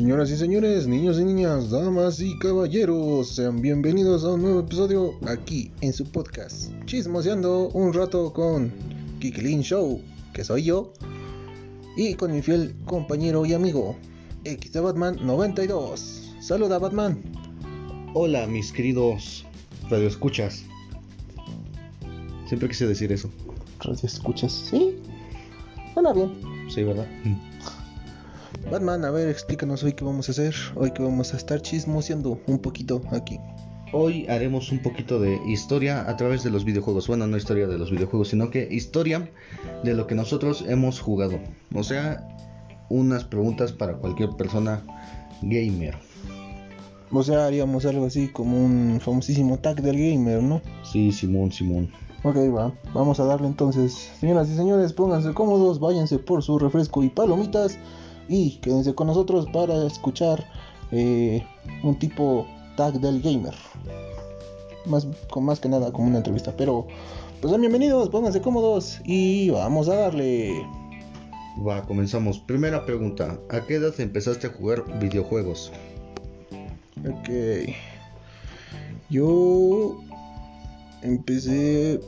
Señoras y señores, niños y niñas, damas y caballeros, sean bienvenidos a un nuevo episodio aquí en su podcast, chismoseando un rato con Kikilin Show, que soy yo, y con mi fiel compañero y amigo, X de Batman 92. Saluda Batman. Hola mis queridos radioescuchas. Siempre quise decir eso. Radio escuchas, ¿sí? Suena bien. Sí, ¿verdad? Batman, a ver, explícanos hoy qué vamos a hacer. Hoy que vamos a estar chismoseando un poquito aquí. Hoy haremos un poquito de historia a través de los videojuegos. Bueno, no historia de los videojuegos, sino que historia de lo que nosotros hemos jugado. O sea, unas preguntas para cualquier persona gamer. O sea, haríamos algo así como un famosísimo tag del gamer, ¿no? Sí, Simón, Simón. Ok, va. Vamos a darle entonces. Señoras y señores, pónganse cómodos, váyanse por su refresco y palomitas y quédense con nosotros para escuchar eh, un tipo tag del gamer. Más, con más que nada como una entrevista. Pero, pues sean bienvenidos, pónganse cómodos y vamos a darle. Va, comenzamos. Primera pregunta. ¿A qué edad empezaste a jugar videojuegos? Ok. Yo empecé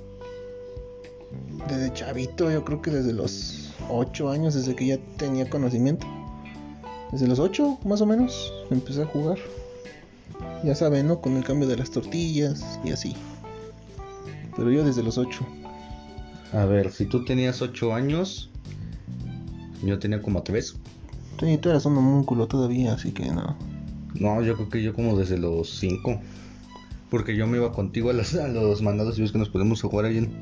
desde chavito, yo creo que desde los 8 años, desde que ya tenía conocimiento. Desde los 8 más o menos empecé a jugar. Ya saben, ¿no? Con el cambio de las tortillas y así. Pero yo desde los 8. A ver, si tú tenías 8 años, yo tenía como 3. Sí, tú eras un homúnculo todavía, así que no. No, yo creo que yo como desde los 5. Porque yo me iba contigo a, las- a los mandados y ves que nos podemos jugar ahí en,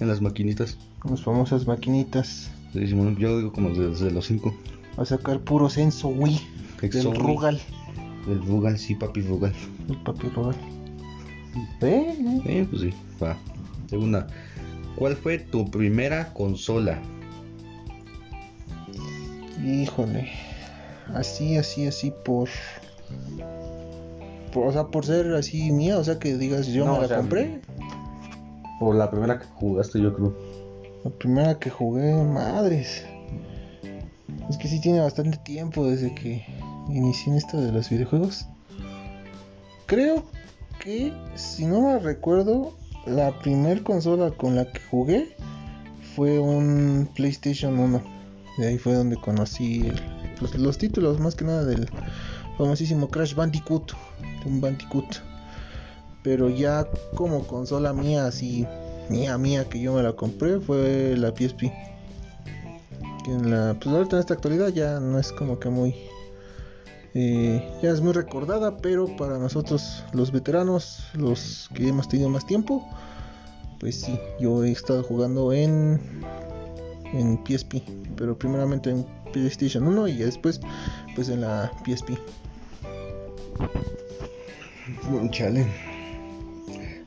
en las maquinitas. Las famosas maquinitas. Sí, Simón, Yo digo como desde los 5. A sacar puro censo, Wii. Del. Rugal. El Rugal, sí, papi Rugal. El papi Rugal. ¿Eh? ¿Eh? Eh, pues sí, va. Segunda. ¿Cuál fue tu primera consola? Híjole. Así, así, así por... por- O sea, por ser así mía, o sea que digas yo No, me o la sea, compré. Por la primera que jugaste, yo creo. La primera que jugué, madres. Es que sí tiene bastante tiempo desde que inicié en esto de los videojuegos. Creo que, si no me recuerdo, la primer consola con la que jugué fue un PlayStation 1. De ahí fue donde conocí pues, los títulos, más que nada del famosísimo Crash Bandicoot. Un Bandicoot. Pero ya como consola mía, así mía, mía, que yo me la compré, fue la PSP. Que en la, pues ahorita en esta actualidad ya no es como que muy. eh, ya es muy recordada, pero para nosotros los veteranos, los que hemos tenido más tiempo, pues sí, yo he estado jugando en. en PSP, pero primeramente en PlayStation 1 y después, pues en la PSP. Chale.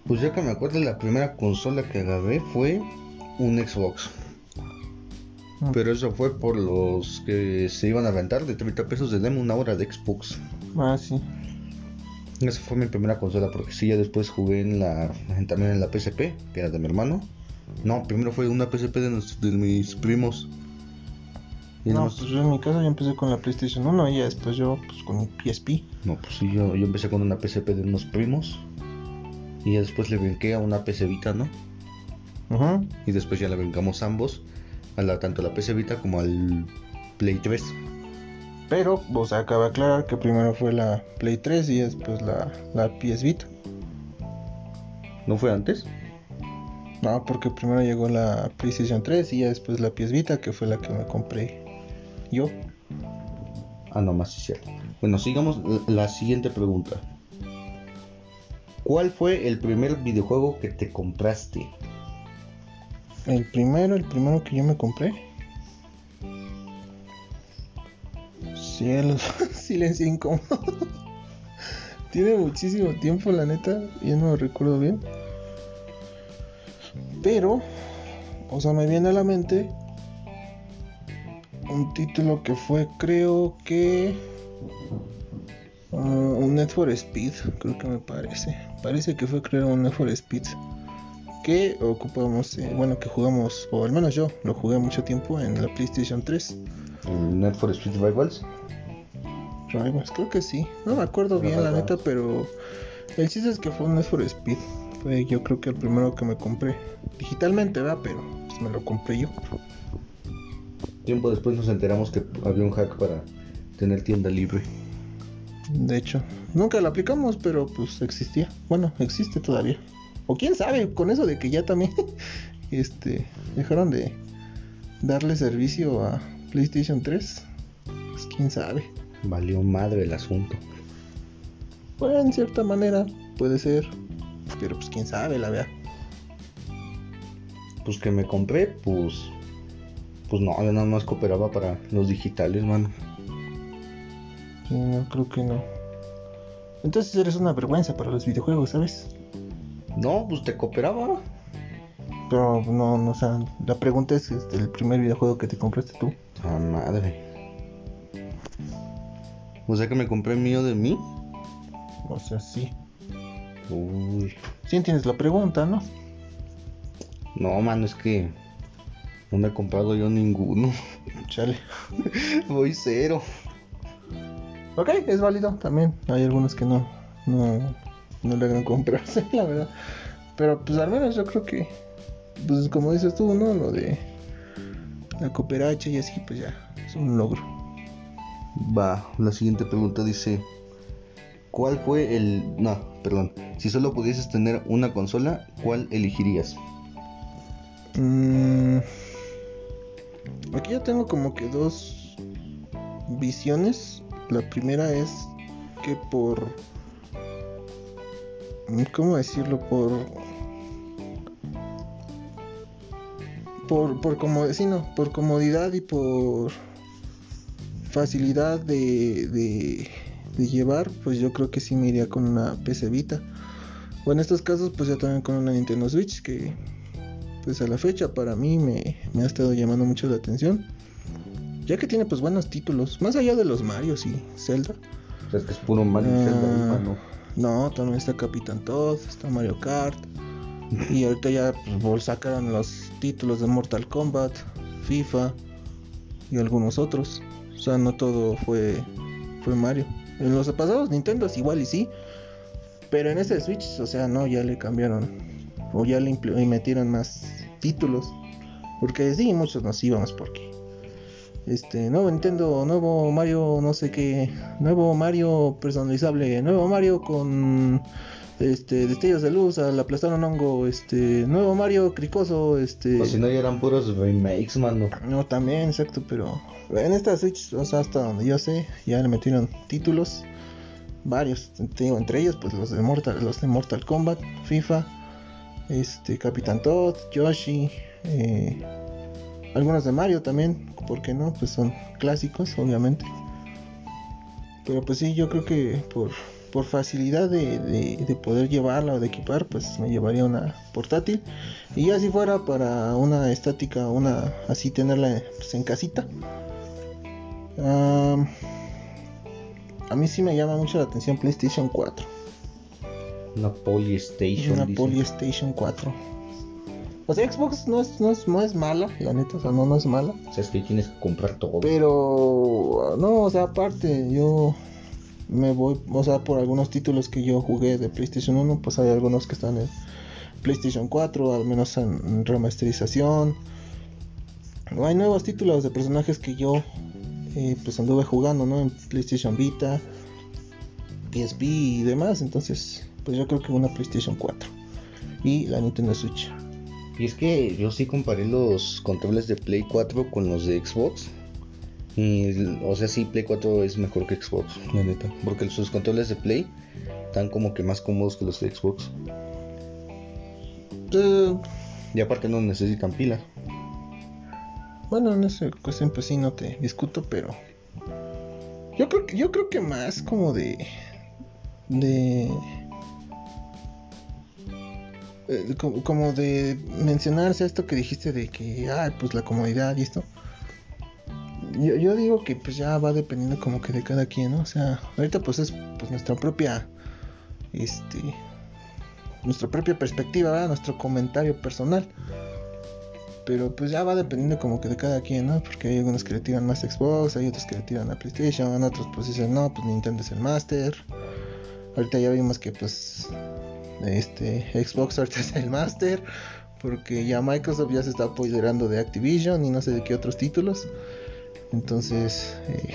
Pues ya que me acuerdo, la primera consola que agarré fue un Xbox. Mm. Pero eso fue por los que se iban a rentar de 30 pesos de demo una hora de Xbox. Ah, sí. Esa fue mi primera consola, porque sí, ya después jugué en la, en- también en la PSP, que era de mi hermano. No, primero fue una PSP de, nos- de mis primos. Y No, nomás- pues yo en mi caso yo empecé con la PlayStation 1 y ya después yo pues con mi PSP. No, pues sí, yo, yo empecé con una PSP de unos primos. Y ya después le brinqué a una PC Vita, ¿no? Ajá. Y después ya le brincamos ambos, a la, tanto a la PC Vita como al Play 3. Pero, o sea, cabe aclarar que primero fue la Play 3 y después la, la PS Vita. ¿No fue antes? No, porque primero llegó la PlayStation 3 y ya después la PS Vita, que fue la que me compré yo. Ah, no, más cierto. Bueno, sigamos la, la siguiente pregunta. ¿Cuál fue el primer videojuego que te compraste? El primero, el primero que yo me compré. Cielos, silencio incómodo. Tiene muchísimo tiempo, la neta, ya no lo recuerdo bien. Pero, o sea, me viene a la mente un título que fue, creo que. uh, un Net for Speed, creo que me parece. Parece que fue, creo, un for Speed que ocupamos, eh, bueno, que jugamos, o al menos yo lo jugué mucho tiempo en la PlayStation 3. ¿El Net for Speed Rivals? Rivals, creo que sí. No me acuerdo bien la neta, pero el chiste es que fue un Need for Speed. Fue yo creo que el primero que me compré. Digitalmente, ¿verdad? Pero pues, me lo compré yo. Tiempo después nos enteramos que había un hack para tener tienda libre. De hecho, nunca lo aplicamos, pero pues existía. Bueno, existe todavía. O quién sabe, con eso de que ya también este dejaron de darle servicio a PlayStation 3. Pues quién sabe. Valió madre el asunto. Bueno, en cierta manera puede ser, pero pues quién sabe, la verdad. Pues que me compré, pues pues no, yo nada más cooperaba para los digitales, mano. No, creo que no. Entonces eres una vergüenza para los videojuegos, ¿sabes? No, pues te cooperaba. Pero no, no, o sea, la pregunta es este, el primer videojuego que te compraste tú. Ah, madre. O sea que me compré mío de mí. O sea, sí. Uy. Sí entiendes la pregunta, ¿no? No, mano, es que no me he comprado yo ninguno. Chale. Voy cero. Ok, es válido también. Hay algunos que no, no, no logran comprarse, la verdad. Pero pues al menos yo creo que, pues como dices tú, ¿no? Lo de la cooperacha y así, pues ya, es un logro. Va, la siguiente pregunta dice, ¿cuál fue el... No, perdón. Si solo pudieses tener una consola, ¿cuál elegirías? Mm, aquí ya tengo como que dos visiones. La primera es que por... ¿Cómo decirlo? Por... Por, por, como, sí, no, por comodidad y por facilidad de, de, llevar, pues yo creo que sí me iría con una PC Vita. O en estos casos, pues ya también con una Nintendo Switch, que pues a la fecha para mí me ha estado llamando mucho la atención. Ya que tiene pues buenos títulos, más allá de los Marios y Zelda. O sea, es que es puro Mario y Zelda, Ah, mano. No, también está Capitán Todd, está Mario Kart. Y ahorita ya pues, sacaron los títulos de Mortal Kombat, FIFA y algunos otros. O sea, no todo fue, fue Mario. En los pasados Nintendo igual y sí. Pero en este Switch, o sea, no, ya le cambiaron. O ya le metieron más títulos. Porque sí, muchos nos íbamos porque. Este, nuevo Nintendo, nuevo Mario, no sé qué. Nuevo Mario personalizable. Nuevo Mario con. Este, destellos de luz, al aplastar un hongo. Este, nuevo Mario cricoso. Este. O si no, ya eran puros remakes, mano. No, también, exacto, pero en esta Switch, o sea, hasta donde yo sé, ya le metieron títulos, varios, te digo, entre ellos, pues los de Mortal, los de Mortal Kombat, FIFA, este, Capitán Todd, Yoshi, eh, algunos de Mario también, ¿por qué no? Pues son clásicos, obviamente. Pero pues sí, yo creo que por, por facilidad de, de- de poder llevarla o de equipar, pues me llevaría una portátil. Y ya si fuera para una estática, una así tenerla pues, en casita. a mí sí me llama mucho la atención PlayStation 4. Una Polystation. Una dice. PlayStation 4. O sea, Xbox no es, no es, no es mala, la neta, o sea, no, no es mala. O sea, es que tienes que comprar todo. Pero no, o sea, aparte, yo me voy, o sea, por algunos títulos que yo jugué de PlayStation 1, pues hay algunos que están en PlayStation 4, al menos en, remasterización. Hay nuevos títulos de personajes que yo eh, pues anduve jugando, ¿no? En PlayStation Vita, PSP y demás, entonces, pues yo creo que una PlayStation 4 y la Nintendo Switch. Y es que yo sí comparé los controles de Play 4 con los de Xbox. Y, o sea, sí, Play 4 es mejor que Xbox, la neta. Porque sus controles de Play están como que más cómodos que los de Xbox. Eh, Y aparte no necesitan pilas. Bueno, en esa cuestión pues sí no te discuto, pero yo creo yo creo que más como de de eh, como, de mencionarse esto que dijiste de que ah, pues la comodidad y esto. Yo, yo digo que pues ya va dependiendo como que de cada quien, ¿no? O sea, ahorita pues es pues nuestra propia este nuestra propia perspectiva, ¿verdad? nuestro comentario personal. Pero pues ya va dependiendo como que de cada quien, ¿no? Porque hay algunos que le tiran más Xbox, hay otros que le tiran a PlayStation, otros pues dicen, no, pues Nintendo es el Master. Ahorita ya vimos que pues este Xbox ahorita es el Master. Porque ya Microsoft ya se está apoderando de Activision y no sé de qué otros títulos. Entonces, eh,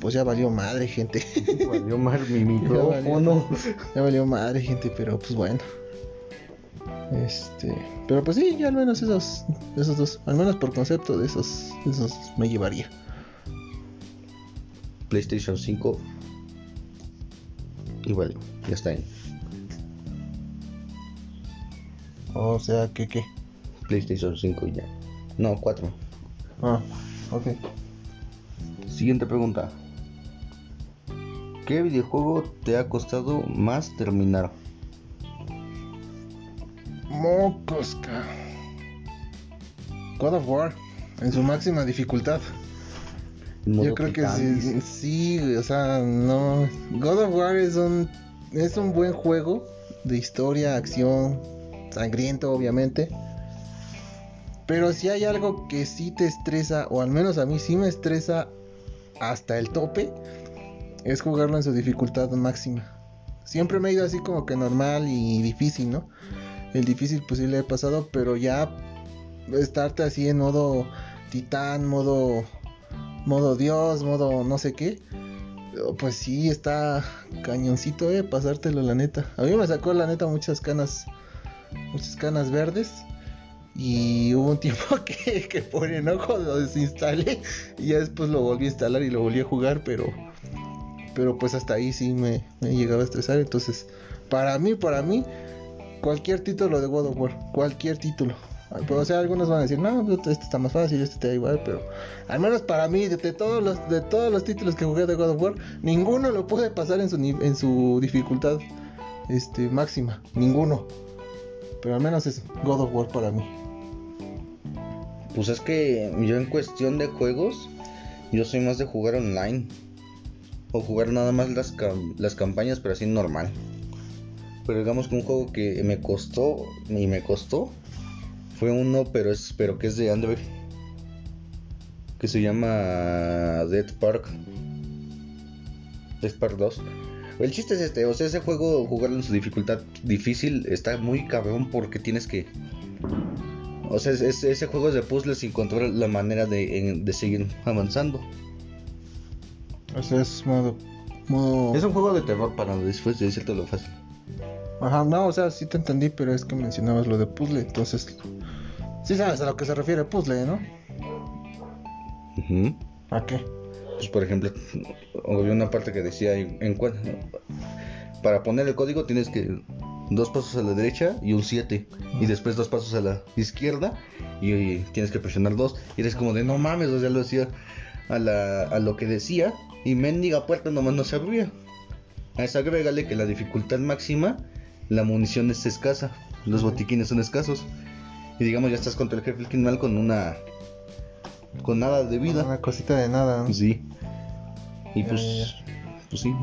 pues ya valió madre, gente. Valió mal mi micrófono. micrófono. Ya valió madre, gente, pero pues bueno. Este, pero pues sí, ya al menos esos, esos dos, al menos por concepto de esos, esos me llevaría. PlayStation 5. Y vale, ya está ahí. O sea, que qué. PlayStation 5 y ya. No, 4. Ah, ok. Siguiente pregunta. ¿Qué videojuego te ha costado más terminar? Mocosca. God of War, en su máxima dificultad. Yo creo que sí, sí, o sea, no. God of War es un, es un buen juego de historia, acción, sangriento, obviamente. Pero si hay algo que sí te estresa, o al menos a mí sí me estresa hasta el tope, es jugarlo en su dificultad máxima. Siempre me he ido así como que normal y difícil, ¿no? El difícil pues sí le he pasado, pero ya estarte así en modo titán, modo modo Dios, modo no sé qué. Pues sí, está cañoncito, eh, pasártelo la neta. A mí me sacó la neta muchas canas, muchas canas verdes. Y hubo un tiempo que, que por enojo lo desinstalé y ya después lo volví a instalar y lo volví a jugar, pero pero pues hasta ahí sí me, llegaba a estresar. Entonces, para mí, para mí, cualquier título de God of War, cualquier título. Pero, o sea, algunos van a decir, no, este está más fácil, este te da igual, pero al menos para mí, de, todos los de todos los títulos que jugué de God of War, ninguno lo pude pasar en su en su dificultad este máxima, ninguno. Pero al menos eso, God of War para mí. Pues es que yo en cuestión de juegos, yo soy más de jugar online. O jugar nada más las, las campañas, pero así normal. Pero digamos que un juego que me costó, y me costó, fue uno, pero es pero que es de Android. Que se llama Dead Park. Dead Park 2. El chiste es este, o sea, ese juego, jugarlo en su dificultad difícil, está muy cabrón porque tienes que... O sea, es- es- ese juego es de puzzles y encontrar la manera de, de seguir avanzando. O sea, es modo modo Es un juego de terror para después de decirte lo fácil. Ajá, no, o sea, sí te entendí, pero es que mencionabas lo de puzzle, entonces sí sabes a lo que se refiere puzzle, ¿no? Ujú. ¿A qué? Pues por ejemplo, había una parte que decía en, cuan- para poner el código tienes que dos pasos a la derecha y un 7 y después dos pasos a la izquierda y, y tienes que presionar dos y eres como de no mames, o sea, lo hacía a, la, a lo que decía y mendiga puerta nomás no se abría. A eso agrégale que la dificultad máxima, la munición es escasa, los botiquines son escasos. Y digamos ya estás contra el jefe final con una con nada de vida. Una cosita de nada. ¿no? Pues sí. Y Ya, pues, ya, pues sí.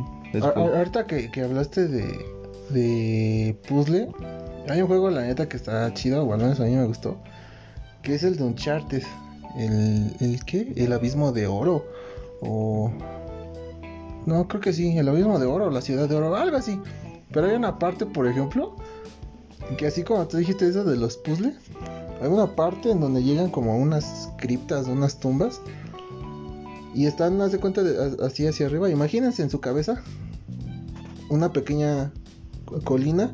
ahorita que, que hablaste de, de puzzle, hay un juego, la neta, que está chido, o al menos a mí me gustó, que es el de Uncharted. El, el qué? El abismo de oro. O. No, creo que sí, el abismo de oro, la ciudad de oro, algo así. Pero hay una parte, por ejemplo, que así como tú dijiste eso de los puzzles, hay una parte en donde llegan como unas criptas, unas tumbas. Y están, haz de cuenta, de- así hacia arriba. Imagínense en su cabeza una pequeña co- colina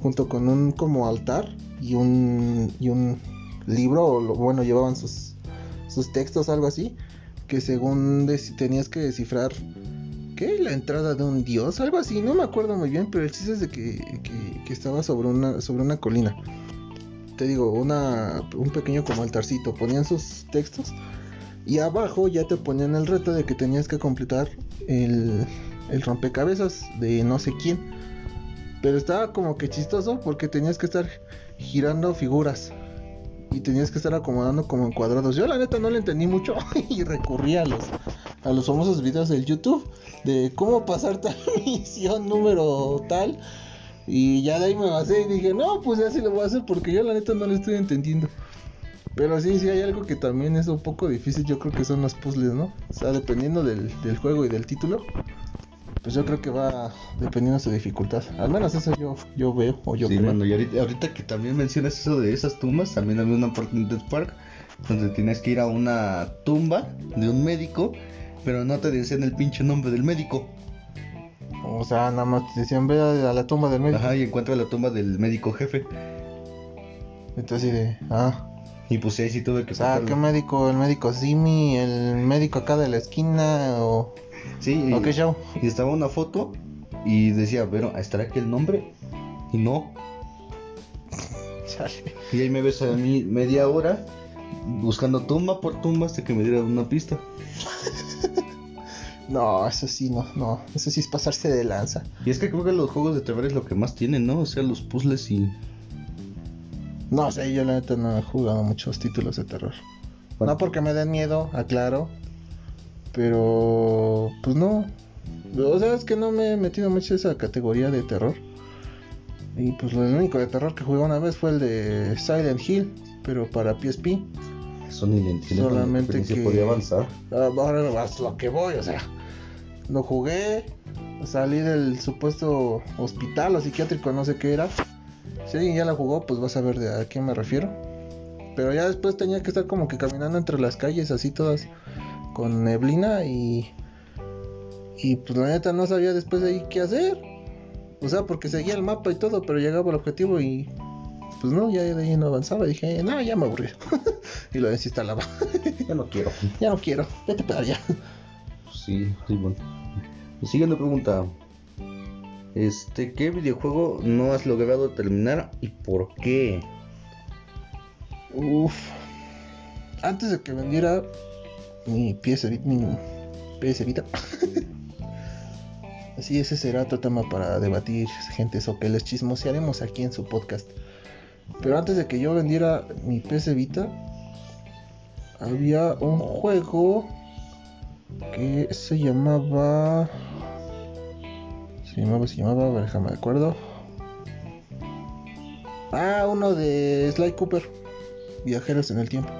junto con un como altar y un, y un libro, o lo- bueno, llevaban sus, sus textos, algo así, que según tenías que descifrar, ¿qué? La entrada de un dios, algo así, no me acuerdo muy bien, pero el chiste es de que, que- que estaba sobre una, sobre una colina. Te digo, una, un pequeño como altarcito, ponían sus textos y abajo ya te ponían el reto de que tenías que completar el, el rompecabezas de no sé quién. Pero estaba como que chistoso porque tenías que estar girando figuras. Y tenías que estar acomodando como en cuadrados. Yo la neta no le entendí mucho y recurrí a los, a los famosos videos del YouTube de cómo pasar tal misión número tal. Y ya de ahí me basé y dije, no, pues ya sí lo voy a hacer porque yo la neta no le estoy entendiendo. Pero sí, sí hay algo que también es un poco difícil, yo creo que son los puzzles, ¿no? O sea, dependiendo del, del juego y del título, pues yo creo que va dependiendo de su dificultad. Al menos eso yo, yo veo o yo sí, creo. mano, y ahorita, ahorita que también mencionas eso de esas tumbas, también había una parte en Dead Park donde tienes que ir a una tumba de un médico, pero no te decían el pinche nombre del médico. O sea, nada más te decían, ve a la tumba del médico. Ajá, y encuentra la tumba del médico jefe. Entonces, de, ah, Y pues ahí sí tuve que o sea, ¿qué médico? ¿El médico Simi? ¿El médico acá de la esquina? ¿O, Sí, o qué y, show? y estaba una foto y decía, bueno, ¿estará aquí el nombre? Y no. Chale. Y ahí me ves a mí media hora buscando tumba por tumba hasta que me diera una pista. No, eso sí, no, no. Eso sí es pasarse de lanza. Y es que creo que los juegos de terror es lo que más tienen, ¿no? O sea, los puzzles y... No sé, yo la neta no he jugado muchos títulos de terror. Bueno. No porque me den miedo, aclaro. Pero, pues no. O sea, es que no me he metido mucho en esa categoría de terror. Y pues lo único de terror que jugué una vez fue el de Silent Hill, pero para PSP. Solamente ni se que- podía avanzar. Ah, Ahora lo que voy, o sea. Lo jugué, salí del supuesto hospital o psiquiátrico, no sé qué era. Si alguien ya la jugó, pues vas a ver de a quién me refiero. Pero ya después tenía que estar como que caminando entre las calles, así todas con neblina y. Y pues la neta no sabía después de ahí qué hacer. O sea, porque seguía el mapa y todo, pero llegaba al objetivo y. Pues no, ya de ahí no avanzaba. Dije, no, ya me aburrí. y lo desinstalaba. Ya no quiero. ya no quiero, vete para allá. Sí, sí, bueno. Siguiente pregunta. Este, ¿qué videojuego no has logrado terminar y por qué? Uf. Antes de que vendiera mi Vita, mi PS Vita. Así ese será otro tema para debatir, gente, o que les chismosearemos aquí en su podcast. Pero antes de que yo vendiera mi PS Vita, había un juego que se llamaba. Se llamaba, se llamaba, ver, déjame de acuerdo. Ah, uno de Sly Cooper. Viajeros en el tiempo.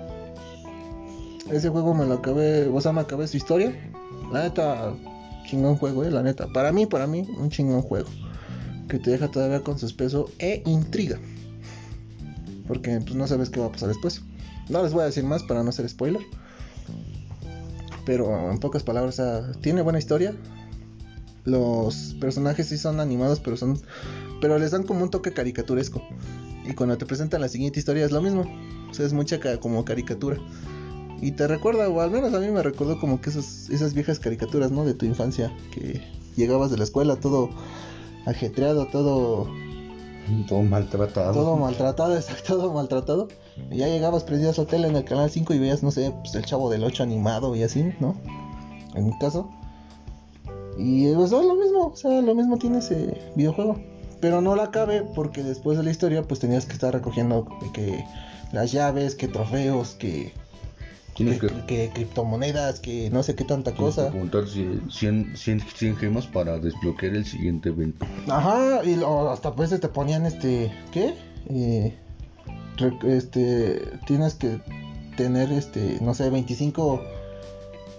Ese juego me lo acabé, o sea, me acabé su historia. La neta, chingón juego, eh, la neta. Para mí, para mí, un chingón juego. Que te deja todavía con suspenso e intriga. Porque pues no sabes qué va a pasar después. No les voy a decir más para no hacer spoiler. Pero en pocas palabras, tiene buena historia. Los personajes sí son animados, pero son. Pero les dan como un toque caricaturesco. Y cuando te presentan la siguiente historia es lo mismo. O sea, es mucha como caricatura. Y te recuerda, o al menos a mí me recordó como que esas, esas viejas caricaturas, ¿no? De tu infancia. Que llegabas de la escuela todo ajetreado, todo, Todo maltratado. todo maltratado, exacto, todo maltratado. Y ya llegabas, prendías la tele en el canal 5 y veías, no sé, pues el chavo del 8 animado y así, ¿no? En mi caso. Y pues es lo mismo, o sea, lo mismo tiene ese videojuego. Pero no la acabé porque después de la historia pues tenías que estar recogiendo que las llaves, que trofeos, que, Tienes que, que, que criptomonedas, que no sé qué tanta tienes que cosa. preguntar si 100, 100, 100 gemas para desbloquear el siguiente evento. Ajá, y lo- hasta pues te ponían este, ¿qué? Eh, este, tienes que tener este, no sé, 25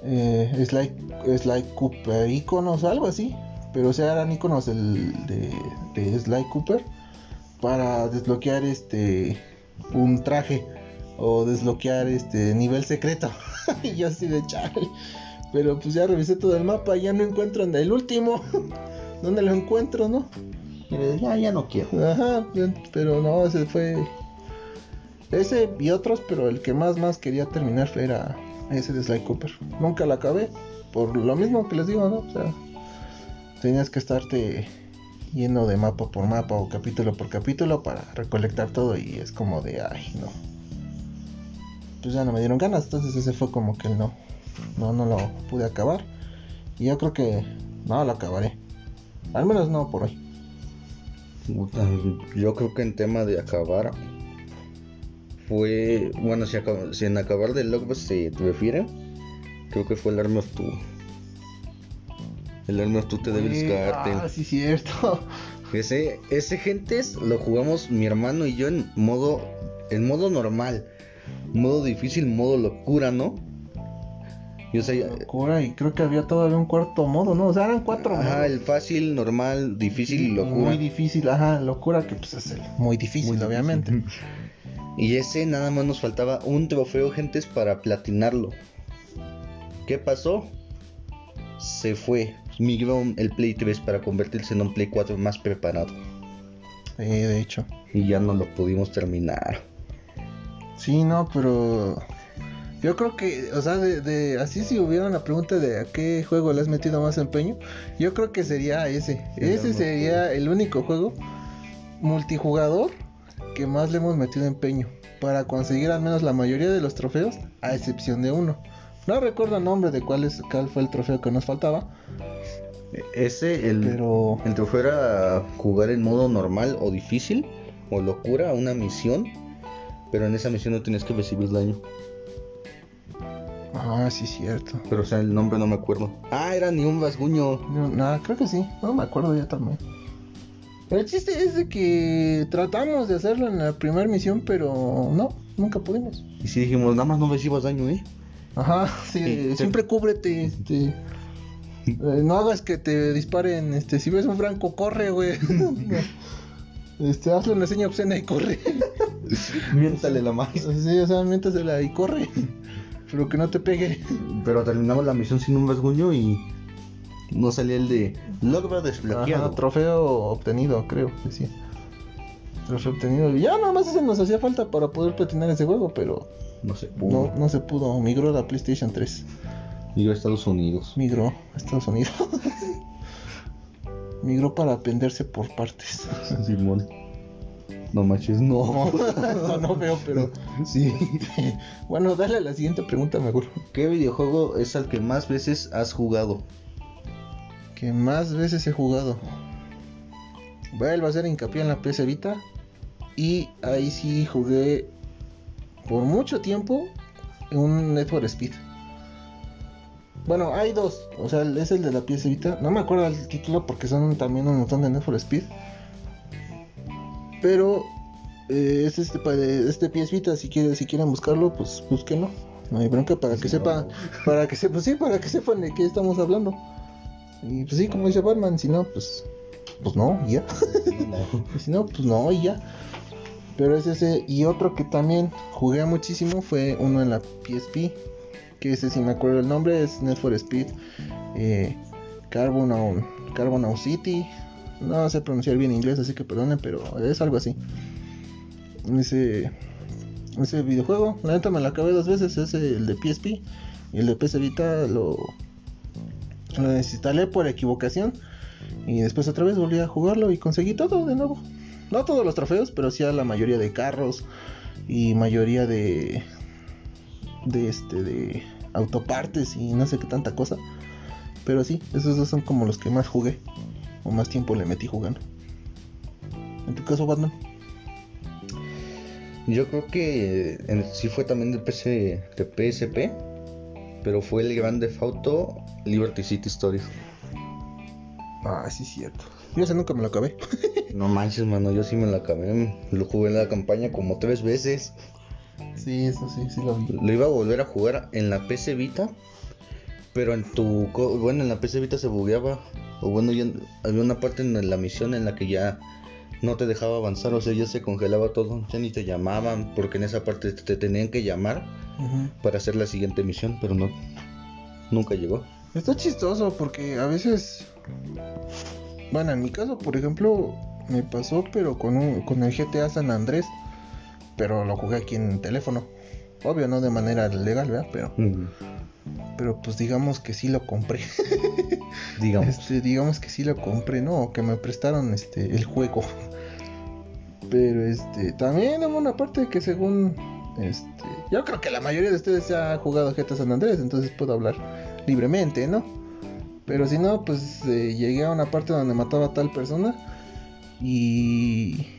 eh, Sly, Sly Cooper iconos, algo así. Pero o sea, eran iconos del, de, de Sly Cooper para desbloquear este, un traje o desbloquear este nivel secreto. y yo así de chale. Pero pues ya revisé todo el mapa ya no encuentro el último. ¿Dónde lo encuentro, no? Ya, ya no quiero. Ajá, pero no, ese fue. Ese y otros, pero el que más más quería terminar era ese de Sly Cooper. Nunca lo acabé, por lo mismo que les digo, ¿no? O sea, tenías que estarte yendo de mapa por mapa o capítulo por capítulo para recolectar todo y es como de, ay, no. Pues ya no me dieron ganas, entonces ese fue como que el no. No, no lo pude acabar. Y yo creo que no lo acabaré. Al menos no por hoy. Yo creo que en tema de acabar fue, bueno, si, si en acabar del logbook se refiere, creo que fue el Army of Two. El Army of Two te Oye, Garden. Ah, sí, cierto. Ese, ese gentes lo jugamos mi hermano y yo en modo, en modo normal. Modo difícil, modo locura, ¿no? Y, o sea, locura y creo que había todavía un cuarto modo, ¿no? O sea, eran cuatro Ajá, el fácil, normal, difícil y locura. Muy difícil, ajá, locura que pues es el muy difícil, obviamente. Y ese nada más nos faltaba un trofeo, gentes, para platinarlo. ¿Qué pasó? Se fue. Migró el Play 3 para convertirse en un Play 4 más preparado. de hecho. Y ya no lo pudimos terminar. Sí, no, pero yo creo que, o sea, de, así si hubiera una pregunta de a qué juego le has metido más empeño, yo creo que sería ese. ese sería el único juego multijugador que más le hemos metido empeño para conseguir al menos la mayoría de los trofeos, a excepción de uno. No recuerdo el nombre de cuál, es, cuál fue el trofeo que nos faltaba. Ese, el, Pero... el trofeo era jugar en modo normal o difícil, o locura, una misión. Pero en esa misión no tienes que recibir daño. Ah, sí, cierto. Pero o sea, el nombre no me acuerdo. Ah, era ni un rasguño. No, creo que sí. No me acuerdo ya también. El chiste es de que tratamos de hacerlo en la primera misión, pero no, nunca pudimos. Y si dijimos, nada más no recibas daño, ¿eh? Ajá, sí, siempre cúbrete, este. Eh, no hagas que te disparen, este, si ves un franco, corre, güey. este, hazle una seña obscena y corre. Miéntale la más. Sí, o sea, miéntasela y corre. Pero que no te pegue. Pero terminamos la misión sin un rasguño y no salía el de logro desbloqueado. trofeo obtenido, creo, decía. Trofeo obtenido. Ya nada más eso nos hacía falta para poder platinar ese juego, pero no se pudo. No, no se pudo. Migró a la PlayStation 3. Migró a Estados Unidos. Migró a Estados Unidos. Migró para aprenderse por partes. Simón. No manches, no. No, no, veo, pero. Sí. bueno, dale a la siguiente pregunta mejor. ¿Qué videojuego es el que más veces has jugado? Que más veces he jugado. Vuelvo a hacer hincapié en la PS Vita. Y ahí sí jugué por mucho tiempo un Need for Speed. Bueno, hay dos. O sea, es el de la PS Vita. No me acuerdo el título porque son también un montón de Need for Speed. Pero eh, es este, este PS Vita. Si, quieren, si quieren buscarlo, pues búsquenlo. No hay bronca para que sepan. Para que sepan, sí, para que sepan de qué estamos hablando. Y pues sí, como dice Batman, si no, pues. Pues no, ya. si no, pues no, y ya. Pero es ese. Y otro que también jugué muchísimo fue uno en la PSP. Que ese si me acuerdo el nombre es Need for Speed. Eh, Carbon, Carbon City. No sé pronunciar bien inglés, así que perdonen, pero es algo así. Ese, ese videojuego, la neta me lo acabé dos veces. Es el de PSP. Y el de PS Vita lo, lo desinstalé por equivocación. Y después otra vez volví a jugarlo y conseguí todo de nuevo. No todos los trofeos, pero sí a la mayoría de carros y mayoría de de este de autopartes y no sé qué tanta cosa. Pero sí, esos dos son como los que más jugué o más tiempo le metí jugando. En tu caso, Batman. Yo creo que en, sí fue también de, PC, de PSP, pero fue el Grand Theft Auto Liberty City Stories. Ah, sí, cierto. Yo ese nunca me lo acabé. no manches, mano, yo sí me lo acabé. Lo jugué en la campaña como tres veces. Sí, eso sí, sí lo vi. Lo iba a volver a jugar en la PC Vita. Pero en tu. Bueno, en la PC Vita se bugueaba. O bueno, ya había una parte en la misión en la que ya no te dejaba avanzar. O sea, ya se congelaba todo. Ya ni te llamaban. Porque en esa parte te tenían que llamar para hacer la siguiente misión. Pero no. Nunca llegó. Está chistoso porque a veces. Bueno, en mi caso, por ejemplo, me pasó, pero con, un, con el GTA San Andrés pero lo jugué aquí en teléfono. Obvio, no de manera legal, ¿verdad? Pero, pero pues digamos que sí lo compré. digamos. Este, digamos que sí lo compré, ¿no? Que me prestaron este el juego. Pero este, también hubo una parte que según este, yo creo que la mayoría de ustedes ya ha jugado GTA San Andrés, entonces puedo hablar libremente, ¿no? Pero si no, pues eh, llegué a una parte donde mataba a tal persona y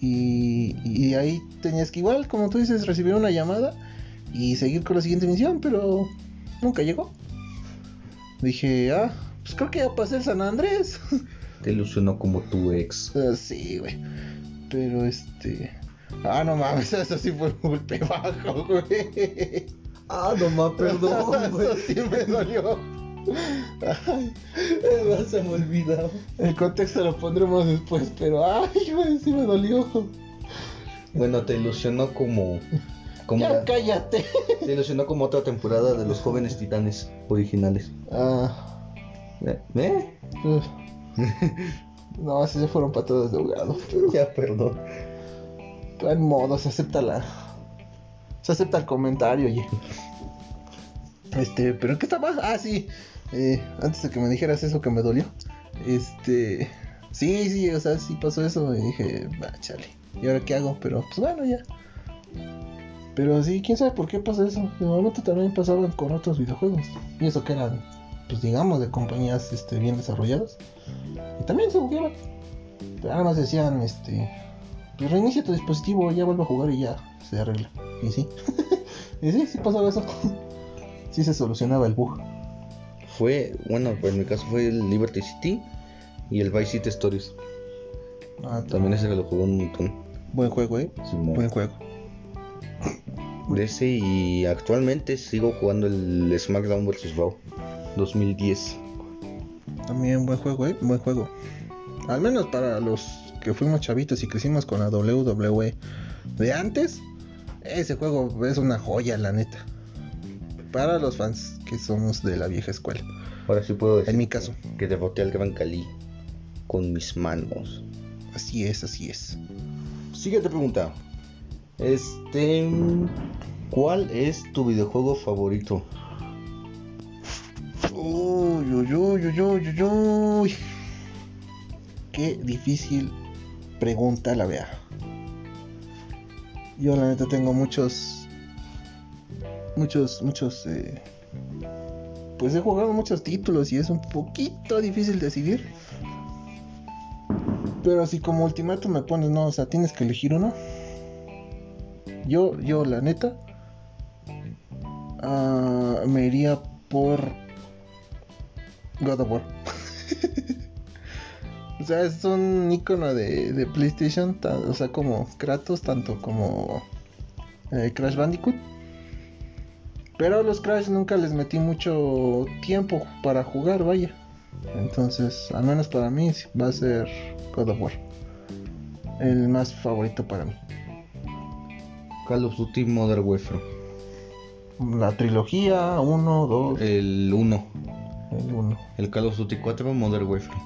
y, ahí tenías que igual, como tú dices, recibir una llamada y seguir con la siguiente misión, pero nunca llegó. Dije, ah, pues creo que ya pasé el San Andrés. Te ilusionó como tu ex. Ah, sí, güey. Pero este... Ah, no mames, eso sí fue un golpe bajo, güey. Ah, no mames, perdón, güey. Eso sí me dolió. Ay, Se me olvidó. el contexto lo pondremos después, pero ay, güey, sí me dolió. Bueno, te ilusionó como. Como Ya la- cállate. te ilusionó como otra temporada de los jóvenes titanes originales. Ah, ¿Eh? ¿Eh? No, así se fueron patadas de ahogado. Ya, perdón. pero en modo, se acepta la. Se acepta el comentario, oye. Este, pero ¿qué estaba? Ah, sí. Eh, antes de que me dijeras eso que me dolió. Este. Sí, sí, o sea, sí pasó eso. Y dije, va, chale. ¿Y ahora qué hago? Pero, pues bueno, ya. Pero sí, quién sabe por qué pasa eso. De momento también pasaban con otros videojuegos. Y eso que eran, pues digamos, de compañías este, bien desarrolladas. Y también se jugaban. Pero nada más decían, este. Pues reinicia tu dispositivo, ya vuelve a jugar y ya se arregla. Y sí. y sí, sí pasaba eso. sí se solucionaba el bug. Fue, bueno, pues en mi caso fue el Liberty City y el Vice City Stories. Ah, También ese que lo jugué un montón. Buen juego, eh. Buen juego. De ese y actualmente sigo jugando el SmackDown vs. Raw 2010. También buen juego, eh. Buen juego. Al menos para los que fuimos chavitos y crecimos con la WWE de antes. Ese juego es una joya, la neta. Para los fans que somos de la vieja escuela. Ahora sí puedo decir En mi caso. que derroté al Gran Cali con mis manos. Así es, así es. Siguiente pregunta. Este, ¿cuál es tu videojuego favorito? Uy, uy, uy, uy, uy. Qué difícil pregunta la vea. Yo la neta tengo muchos, muchos, muchos, eh, pues he jugado muchos títulos y es un poquito difícil decidir. Pero así como ultimato me pones, no, o sea, tienes que elegir uno. Yo, yo la neta, ah, me iría por God of War. o sea, es un icono de, de PlayStation, ta- o sea, como Kratos, tanto como eh, Crash Bandicoot. Pero a los Crash nunca les metí mucho tiempo para jugar, vaya. Entonces, al menos para mí va a ser God of War. El más favorito para mí. Call of Duty Modern Warfare. La trilogía 1, 2, El 1. el 1. El Call of Duty 4 Modern Warfare.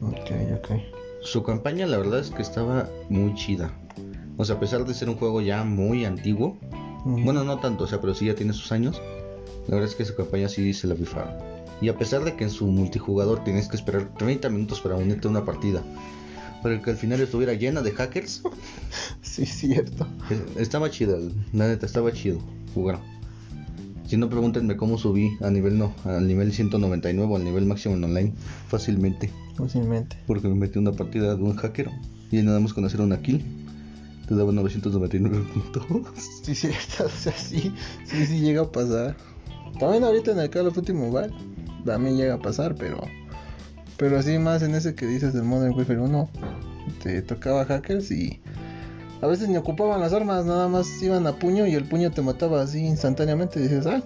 Ok, ok. Su campaña la verdad es que estaba muy chida. O sea, a pesar de ser un juego ya muy antiguo. Bueno, no tanto, o sea, pero sí ya tiene sus años. La verdad es que su campaña sí se la rifaron. Y a pesar de que en su multijugador tienes que esperar 30 minutos para unirte a una partida. Para que al final estuviera llena de hackers. Sí, cierto. eh, Estaba chido, la neta, estaba chido jugar. Si no, pregúntenme cómo subí a nivel no, al nivel 199 o al nivel máximo en online. Fácilmente. Fácilmente. Porque me metí en una partida de un hacker. Y nada más con hacer una kill. Te daba 999 puntos. Sí, cierto. O sea, sí, sí, sí llega a pasar. También ahorita en el Call of Duty Mobile también llega a pasar, pero pero así más en ese que dices del Modern Warfare 1 te tocaba hackers y a veces ni ocupaban las armas, nada más iban a puño y el puño te mataba así instantáneamente y dices, ah,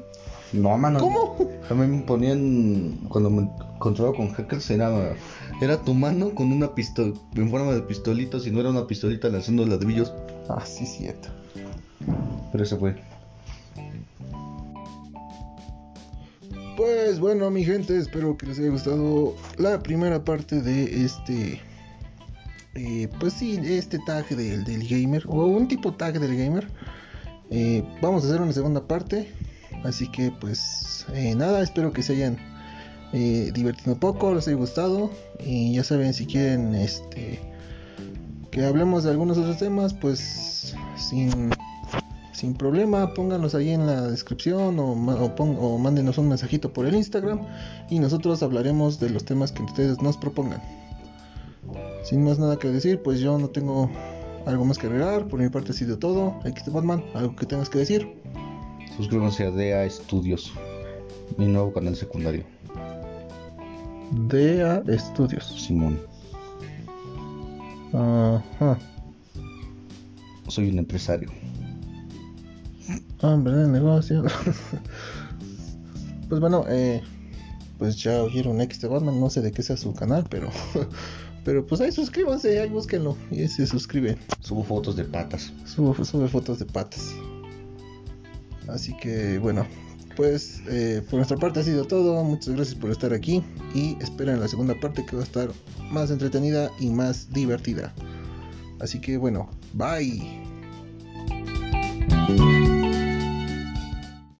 No, mano. ¿cómo? También me ponían. Cuando me encontraba con hackers, era, era tu mano con una pistola en forma de pistolito. Si no era una pistolita lanzando ladrillos. Ah, sí, cierto. Pero eso fue. Pues bueno, mi gente, espero que les haya gustado la primera parte de este. eh, pues sí, este tag del, del gamer, o un tipo tag del gamer. Eh, vamos a hacer una segunda parte. Así que, pues eh, nada, espero que se hayan divertido un poco, les haya gustado. Y ya saben, si quieren este que hablemos de algunos otros temas, pues sin sin problema, pónganos ahí en la descripción o, o, o mándenos un mensajito por el Instagram y nosotros hablaremos de los temas que ustedes nos propongan. Sin más nada que decir, pues yo no tengo algo más que agregar, por mi parte ha sido todo. Aquí está Batman, algo que tengas que decir. Suscríbanse a DA Studios, mi nuevo canal secundario. DEA Studios. Simón. Ajá. soy un empresario. Hombre de negocio. pues bueno, eh, pues ya oyeron X de Batman, no sé de qué sea su canal, pero pero pues ahí suscríbanse, ahí búsquenlo y se suscriben. Subo fotos de patas. Subo, sube fotos de patas. Así que bueno, pues eh, por nuestra parte ha sido todo. Muchas gracias por estar aquí y esperen la segunda parte que va a estar más entretenida y más divertida. Así que bueno, bye.